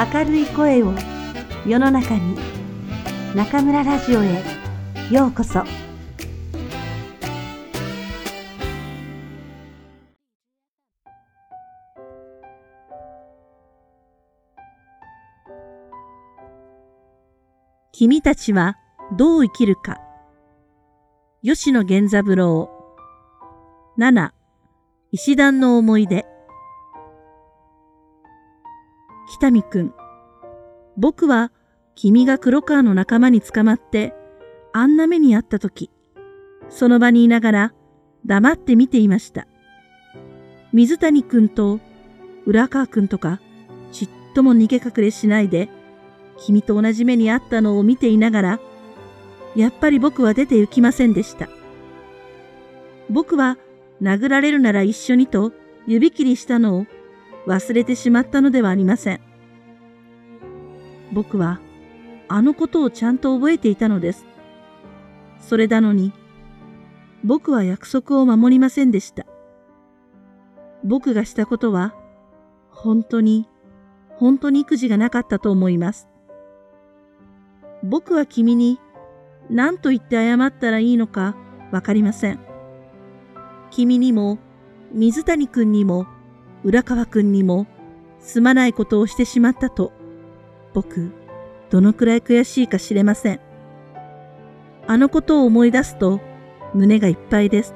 明るい声を世の中に中村ラジオへようこそ。君たちはどう生きるか。吉野源三郎。7石段の思い出。北見くん。僕は君が黒川の仲間に捕まってあんな目にあった時その場にいながら黙って見ていました。水谷くんと浦川くんとかちっとも逃げ隠れしないで君と同じ目にあったのを見ていながらやっぱり僕は出て行きませんでした。僕は殴られるなら一緒にと指切りしたのを忘れてしまったのではありません。僕はあのことをちゃんと覚えていたのです。それなのに、僕は約束を守りませんでした。僕がしたことは、本当に、本当に育児がなかったと思います。僕は君に何と言って謝ったらいいのかわかりません。君にも、水谷くんにも、浦川くんにも、すまないことをしてしまったと、僕、どのくらい悔しいか知れません。あのことを思い出すと、胸がいっぱいです。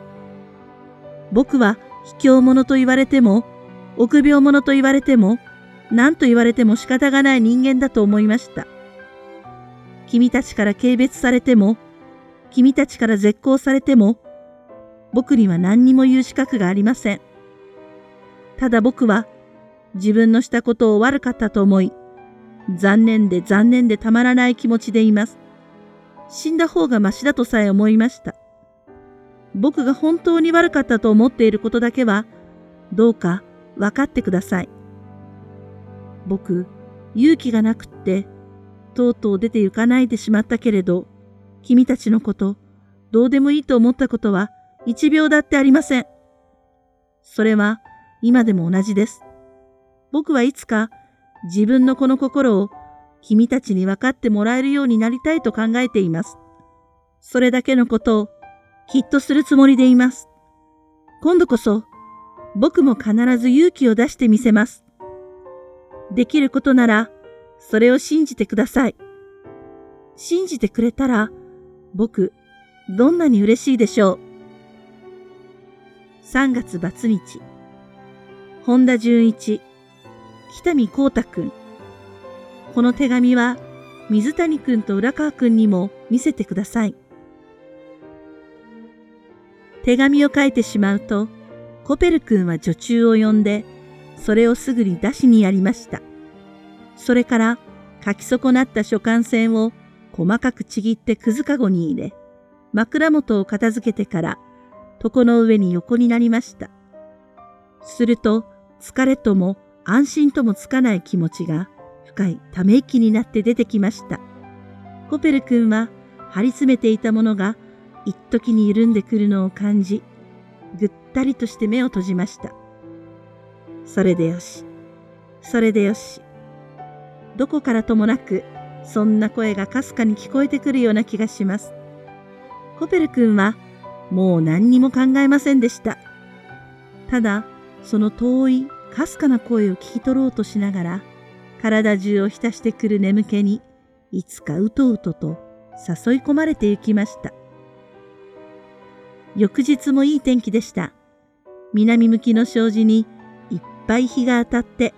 僕は卑怯者と言われても、臆病者と言われても、何と言われても仕方がない人間だと思いました。君たちから軽蔑されても、君たちから絶交されても、僕には何にも言う資格がありません。ただ僕は自分のしたことを悪かったと思い、残念で残念でたまらない気持ちでいます。死んだ方がましだとさえ思いました。僕が本当に悪かったと思っていることだけは、どうか分かってください。僕、勇気がなくって、とうとう出て行かないでしまったけれど、君たちのこと、どうでもいいと思ったことは、一秒だってありません。それは今でも同じです。僕はいつか自分のこの心を君たちに分かってもらえるようになりたいと考えています。それだけのことをきっとするつもりでいます。今度こそ僕も必ず勇気を出してみせます。できることならそれを信じてください。信じてくれたら僕どんなに嬉しいでしょう。3月バツ日本田純一。北見光太くんこの手紙は水谷くんと浦川くんにも見せてください。手紙を書いてしまうとコペル君は女中を呼んでそれをすぐに出しにやりました。それから書き損なった書簡線を細かくちぎってくずかごに入れ枕元を片付けてから床の上に横になりました。すると、疲れとも安心ともつかない気持ちが深いため息になって出てきました。コペル君は張り詰めていたものが一時に緩んでくるのを感じ、ぐったりとして目を閉じました。それでよし。それでよし。どこからともなく、そんな声がかすかに聞こえてくるような気がします。コペル君はもう何にも考えませんでした。ただ、その遠い、かすかな声を聞き取ろうとしながら、体中を浸してくる眠気に、いつかうとうとと誘い込まれて行きました。翌日もいい天気でした。南向きの障子にいっぱい日が当たって、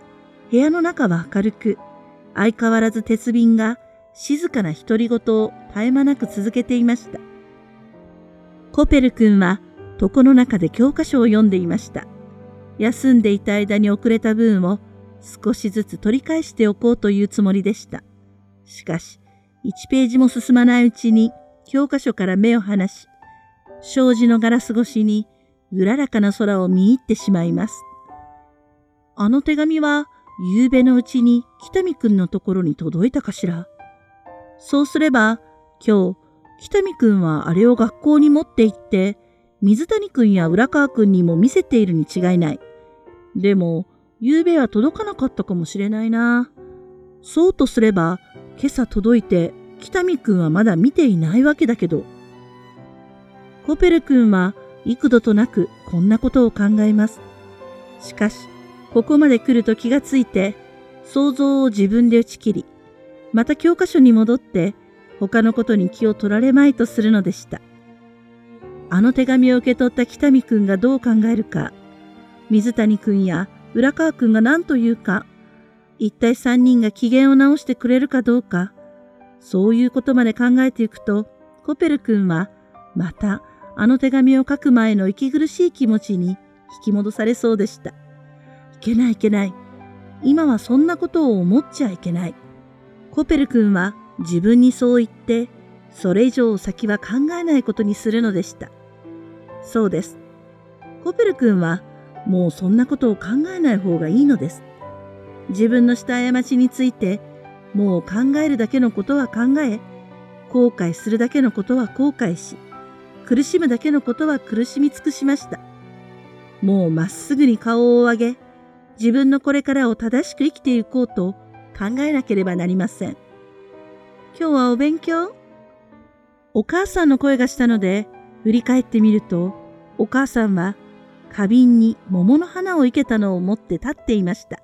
部屋の中は明るく、相変わらず鉄瓶が静かな独り言を絶え間なく続けていました。コペル君は床の中で教科書を読んでいました。休んでいた間に遅れた分を少しずつ取り返しておこうというつもりでした。しかし、1ページも進まないうちに教科書から目を離し、障子のガラス越しにうららかな空を見入ってしまいます。あの手紙は、夕べのうちに北見くんのところに届いたかしら。そうすれば、今日、北見くんはあれを学校に持って行って、水谷くんや浦川くんにも見せているに違いない。でも、夕べは届かなかったかもしれないな。そうとすれば、今朝届いて北見くんはまだ見ていないわけだけど。コペル君は幾度となくこんなことを考えます。しかし、ここまで来ると気がついて、想像を自分で打ち切り、また教科書に戻って他のことに気を取られまいとするのでした。あの手紙を受け取った北見くんがどう考えるか、水谷くんや浦川くんが何と言うか、一体三人が機嫌を直してくれるかどうか、そういうことまで考えていくと、コペル君は、また、あの手紙を書く前の息苦しい気持ちに引き戻されそうでした。いけないいけない。今はそんなことを思っちゃいけない。コペル君は自分にそう言って、それ以上先は考えないことにするのでした。そうです。コペル君はもうそんなことを考えない方がいいのです。自分のした過ちについてもう考えるだけのことは考え、後悔するだけのことは後悔し、苦しむだけのことは苦しみ尽くしました。もうまっすぐに顔を上げ、自分のこれからを正しく生きていこうと考えなければなりません。今日はお勉強？お母さんの声がしたので、振り返ってみると、お母さんは花瓶に桃の花を生けたのを持って立っていました。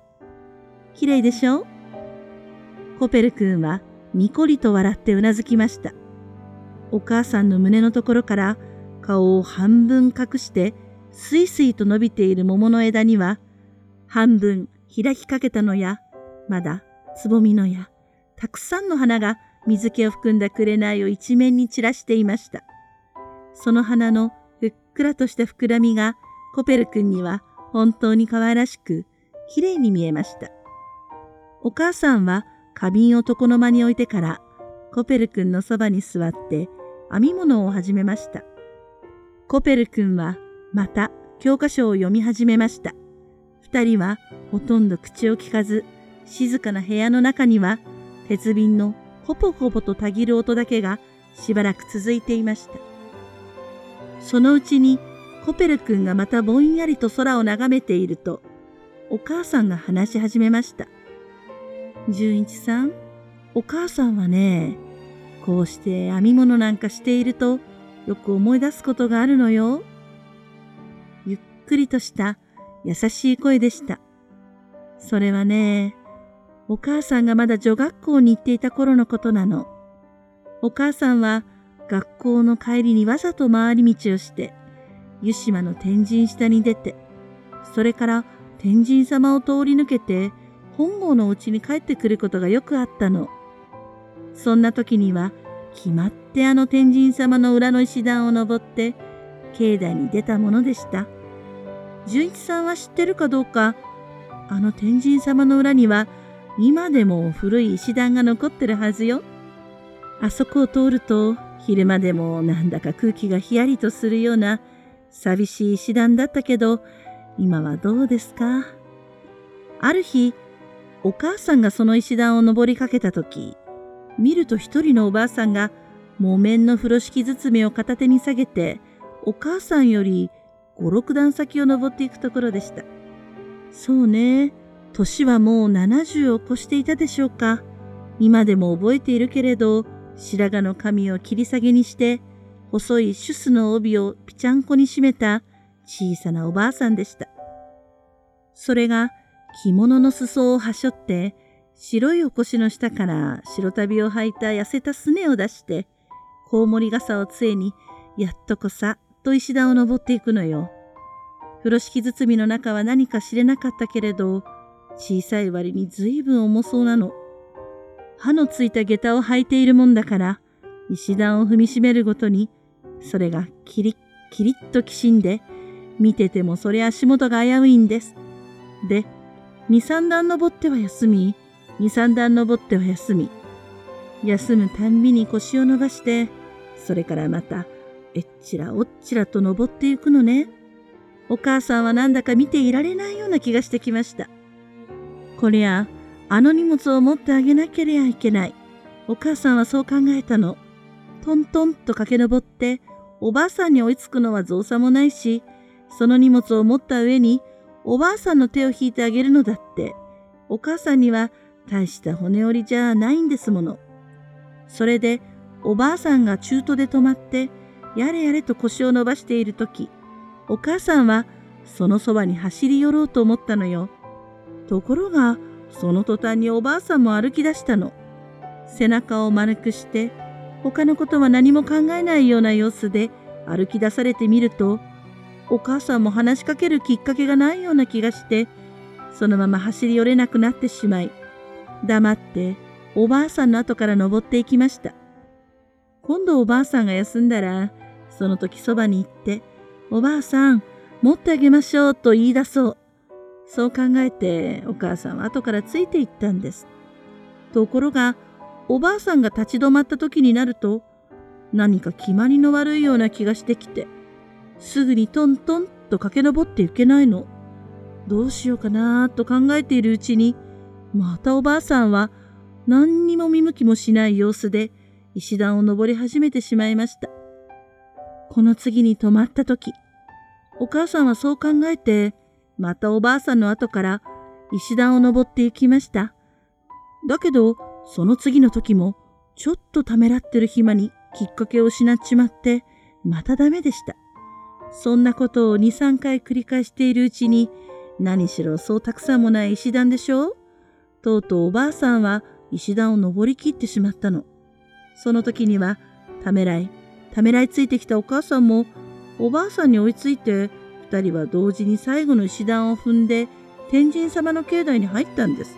綺麗でしょ？うコペル君はにこりと笑ってうなずきました。お母さんの胸のところから顔を半分隠してすいすいと伸びている桃の枝には半分開きかけたのやまだつぼみのやたくさんの花が水気を含んだ紅を一面に散らしていました。その花のふっくらとした膨らみがコペル君には本当に可愛らしく綺麗に見えました。お母さんは花瓶を床の間に置いてからコペル君のそばに座って編み物を始めました。コペル君はまた教科書を読み始めました。二人はほとんど口を聞かず、静かな部屋の中には鉄瓶のほぽほぽとたぎる音だけがしばらく続いていました。そのうちにコペル君がまたぼんやりと空を眺めていると、お母さんが話し始めました。純一さん、お母さんはね、こうして編み物なんかしているとよく思い出すことがあるのよ。ゆっくりとした優しい声でした。それはね、お母さんがまだ女学校に行っていた頃のことなの。お母さんは学校の帰りにわざと回り道をして、湯島の天神下に出て、それから天神様を通り抜けて本郷のお家に帰ってくることがよくあったの。そんな時には、決まってあの天神様の裏の石段を登って、境内に出たものでした。純一さんは知ってるかどうか、あの天神様の裏には、今でも古い石段が残ってるはずよ。あそこを通ると、昼間でもなんだか空気がひやりとするような寂しい石段だったけど、今はどうですか？ある日、お母さんがその石段を登りかけた時、見ると一人のおばあさんが木綿の風呂敷包みを片手に下げて、お母さんより五六段先を登っていくところでした。そうね、年はもう70を越していたでしょうか。今でも覚えているけれど、白髪の髪を切り下げにして、細いシュスの帯をぴちゃんこに締めた小さなおばあさんでした。それが着物の裾をはしょって、白いお腰の下から白旅を履いた痩せたすねを出して、コウモリ傘を杖に、やっとこさ、と石段を登っていくのよ。風呂敷包みの中は何か知れなかったけれど、小さい割にずいぶん重そうなの。歯のついた下駄を履いているもんだから、石段を踏みしめるごとに、それがキリッキリッときしんで、見ててもそれ足元が危ういんです。で、二三段登っては休み、二三段登っては休み。休むたんびに腰を伸ばして、それからまた、えっちらおっちらと登っていくのね。お母さんはなんだか見ていられないような気がしてきました。こりゃ、あの荷物を持ってあげなければいけない。お母さんはそう考えたの。トントンと駆け上って、おばあさんに追いつくのは造作もないし、その荷物を持った上におばあさんの手を引いてあげるのだって、お母さんには大した骨折りじゃないんですもの。それでおばあさんが中途で止まってやれやれと腰を伸ばしている時お母さんはそのそばに走り寄ろうと思ったのよ。ところがその途端におばあさんも歩き出したの。背中を丸くして他のことは何も考えないような様子で歩き出されてみるとお母さんも話しかけるきっかけがないような気がしてそのまま走り寄れなくなってしまい黙っておばあさんの後から登っていきました。今度おばあさんが休んだらその時そばに行っておばあさん持ってあげましょうと言い出そう。そう考えてお母さんは後からついていったんです。ところがおばあさんが立ち止まった時になると何か決まりの悪いような気がしてきてすぐにトントンと駆け上っていけないの。どうしようかなと考えているうちにまたおばあさんは何にも見向きもしない様子で石段を登り始めてしまいました。この次に止まった時お母さんはそう考えてまたおばあさんの後から石段を登って行きました。だけどその次の時もちょっとためらってる暇にきっかけを失っちまってまたダメでした。そんなことを2、3回繰り返しているうちに何しろそうたくさんもない石段でしょう？とうとうおばあさんは石段を登りきってしまったの。その時にはためらい、ためらいついてきたお母さんもおばあさんに追いついて2人は同時に最後の石段を踏んで天神様の境内に入ったんです。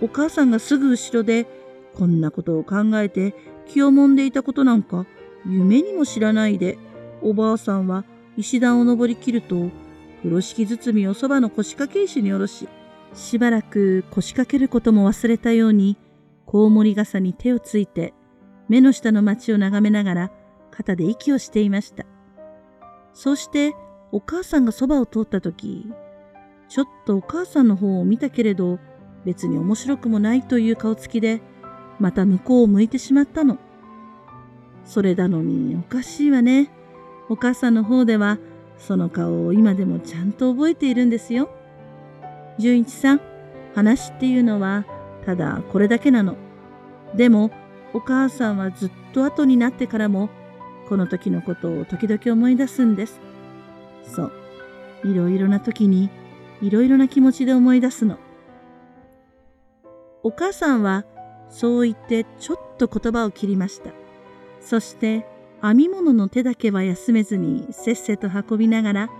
お母さんがすぐ後ろでこんなことを考えて気をもんでいたことなんか夢にも知らないでおばあさんは石段を登りきると風呂敷包みをそばの腰掛け石に下ろししばらく腰掛けることも忘れたようにコウモリ傘に手をついて目の下の町を眺めながら肩で息をしていました。そしてお母さんがそばを通った時ちょっとお母さんの方を見たけれど別に面白くもないという顔つきでまた向こうを向いてしまったの。それなのにおかしいわね。お母さんの方ではその顔を今でもちゃんと覚えているんですよ。純一さん、話っていうのはただこれだけなの。でもお母さんはずっと後になってからもこの時のことを時々思い出すんです。そう。いろいろな時にいろいろな気持ちで思い出すの。お母さんはそう言ってちょっと言葉を切りました。そして編み物の手だけは休めずにせっせと運びながら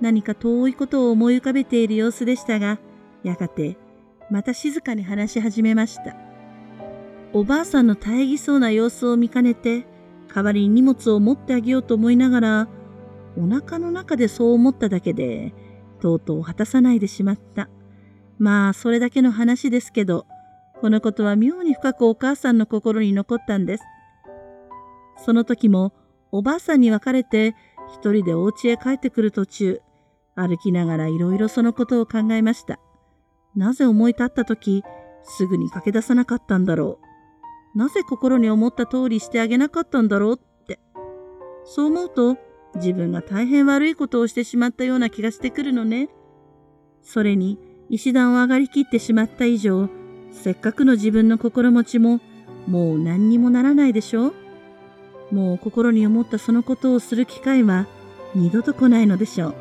何か遠いことを思い浮かべている様子でしたが、やがてまた静かに話し始めました。おばあさんの大義そうな様子を見かねて、代わりに荷物を持ってあげようと思いながら、お腹の中でそう思っただけで、とうとう果たさないでしまった。まあ、それだけの話ですけど、このことは妙に深くお母さんの心に残ったんです。その時も、おばあさんに別れて、一人でお家へ帰ってくる途中、歩きながらいろいろそのことを考えました。なぜ思い立った時、すぐに駆け出さなかったんだろう。なぜ心に思った通りしてあげなかったんだろうって。そう思うと自分が大変悪いことをしてしまったような気がしてくるのね。それに石段を上がりきってしまった以上、せっかくの自分の心持ちももう何にもならないでしょうもう心に思ったそのことをする機会は二度と来ないのでしょう。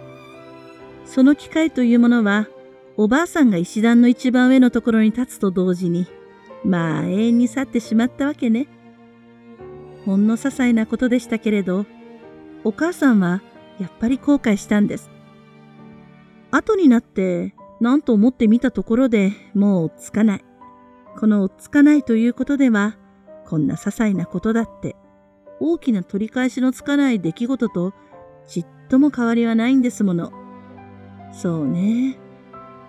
その機会というものは、おばあさんが石段の一番上のところに立つと同時に、まあ永遠に去ってしまったわけね。ほんの些細なことでしたけれど、お母さんはやっぱり後悔したんです。後になって何と思ってみたところでもうつかない。このつかないということでは、こんな些細なことだって大きな取り返しのつかない出来事とちっとも変わりはないんですもの。そうね。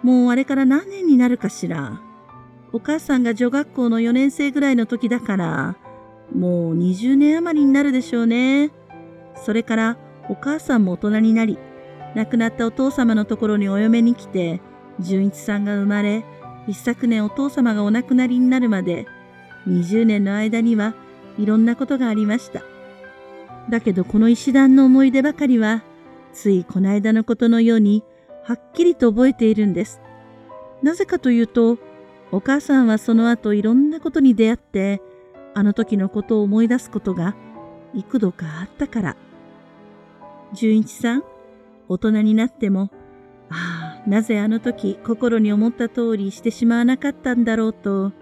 もうあれから何年になるかしら。お母さんが女学校の4年生ぐらいの時だから、もう20年余りになるでしょうね。それからお母さんも大人になり、亡くなったお父様のところにお嫁に来て、純一さんが生まれ、一昨年お父様がお亡くなりになるまで、20年の間にはいろんなことがありました。だけどこの石段の思い出ばかりは、ついこの間のことのように、はっきりと覚えているんです。なぜかというと、お母さんはその後いろんなことに出会って、あの時のことを思い出すことが幾度かあったから。純一さん、大人になっても、なぜあの時心に思った通りしてしまわなかったんだろうと、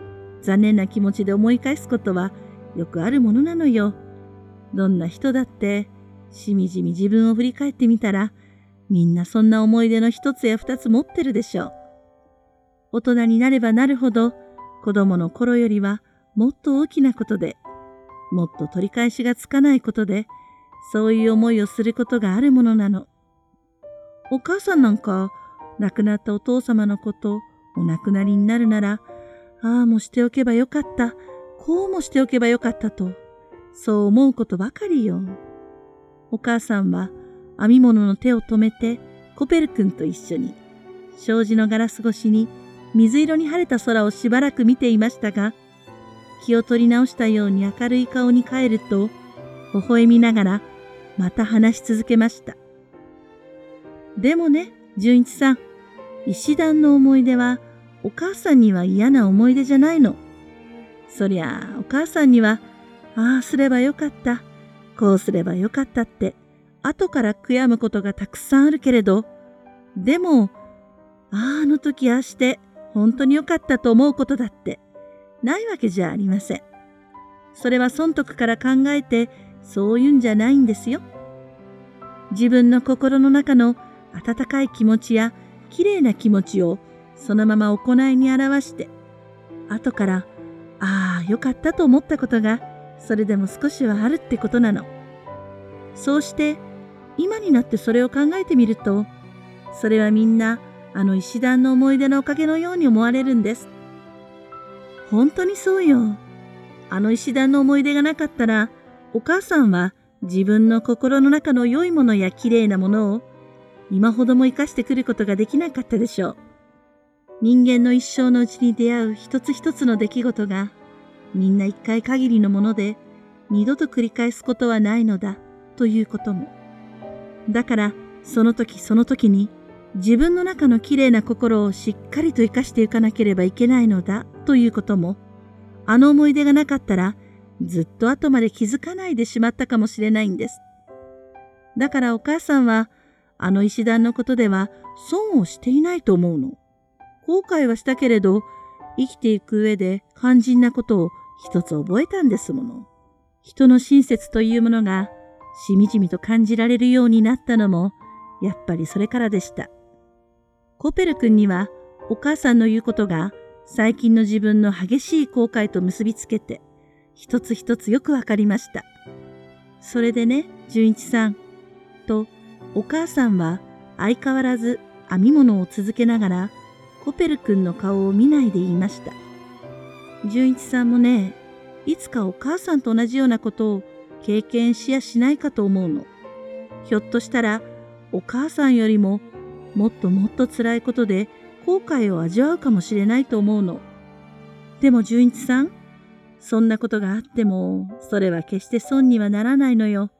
残念な気持ちで思い返すことはよくあるものなのよ。どんな人だって、しみじみ自分を振り返ってみたら、みんなそんな思い出の一つや二つ持ってるでしょう。大人になればなるほど、子供の頃よりはもっと大きなことで、もっと取り返しがつかないことで、そういう思いをすることがあるものなの。お母さんなんか、亡くなったお父様のこと、お亡くなりになるなら、ああもしておけばよかった、こうもしておけばよかったと、そう思うことばかりよ。お母さんは編み物の手を止めて、コペル君と一緒に、障子のガラス越しに水色に晴れた空をしばらく見ていましたが、気を取り直したように明るい顔に変えると、微笑みながらまた話し続けました。でもね、純一さん、石段の思い出はお母さんには嫌な思い出じゃないの。そりゃあお母さんには、ああすればよかった、こうすればよかったって、後から悔やむことがたくさんあるけれど、でも、ああ、あの時ああして、本当によかったと思うことだって、ないわけじゃありません。それは損得から考えて、そういうんじゃないんですよ。自分の心の中の温かい気持ちや綺麗な気持ちをそのまま行いに表して、後から、ああ、よかったと思ったことが、それでも少しはあるってことなの。そうして、今になってそれを考えてみると、それはみんな、あの石段の思い出のおかげのように思われるんです。本当にそうよ。あの石段の思い出がなかったら、お母さんは自分の心の中の良いものや綺麗なものを今ほども生かしてくることができなかったでしょう。人間の一生のうちに出会う一つ一つの出来事がみんな一回限りのもので二度と繰り返すことはないのだということも。だからその時その時に自分の中の綺麗な心をしっかりと生かしていかなければいけないのだということも、あの思い出がなかったらずっと後まで気づかないでしまったかもしれないんです。だからお母さんは、あの石段のことでは損をしていないと思うの。後悔はしたけれど、生きていく上で肝心なことを一つ覚えたんですもの。人の親切というものがしみじみと感じられるようになったのも、やっぱりそれからでした。コペル君にはお母さんの言うことが最近の自分の激しい後悔と結びつけて、一つ一つよくわかりました。それでね、純一さん。と、お母さんは相変わらず編み物を続けながら、コペル君の顔を見ないで言いました。純一さんもね、いつかお母さんと同じようなことを経験しやしないかと思うの。ひょっとしたら、お母さんよりももっともっと辛いことで後悔を味わうかもしれないと思うの。でも純一さん、そんなことがあっても、それは決して損にはならないのよ。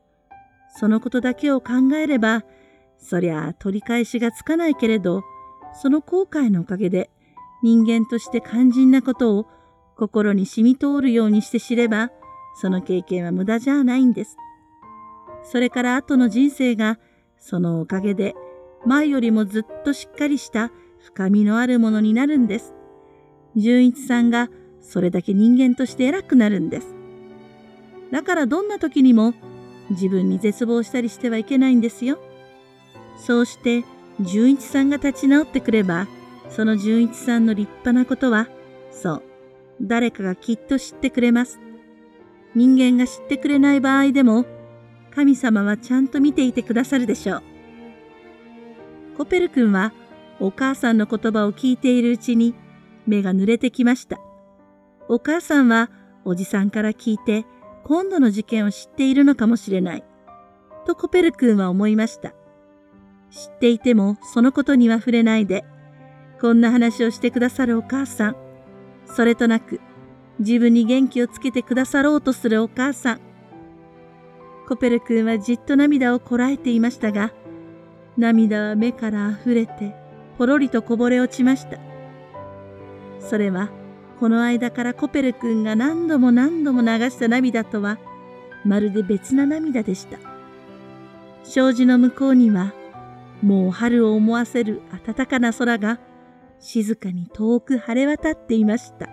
そのことだけを考えれば、そりゃ取り返しがつかないけれど、その後悔のおかげで、人間として肝心なことを心に染み通るようにして知れば、その経験は無駄じゃないんです。それから後の人生が、そのおかげで、前よりもずっとしっかりした深みのあるものになるんです。純一さんがそれだけ人間として偉くなるんです。だからどんな時にも自分に絶望したりしてはいけないんですよ。そうして純一さんが立ち直ってくれば、その純一さんの立派なことは、そう、誰かがきっと知ってくれます。人間が知ってくれない場合でも、神様はちゃんと見ていてくださるでしょう。コペル君はお母さんの言葉を聞いているうちに目が濡れてきました。お母さんはおじさんから聞いて今度の事件を知っているのかもしれない。とコペル君は思いました。知っていてもそのことには触れないで、こんな話をしてくださるお母さん、それとなく自分に元気をつけてくださろうとするお母さん。コペル君はじっと涙をこらえていましたが、涙は目から溢れて、ぽろりとこぼれ落ちました。それはこの間からコペル君が何度も何度も流した涙とは、まるで別な涙でした。障子の向こうには、もう春を思わせる暖かな空が、静かに遠く晴れ渡っていました。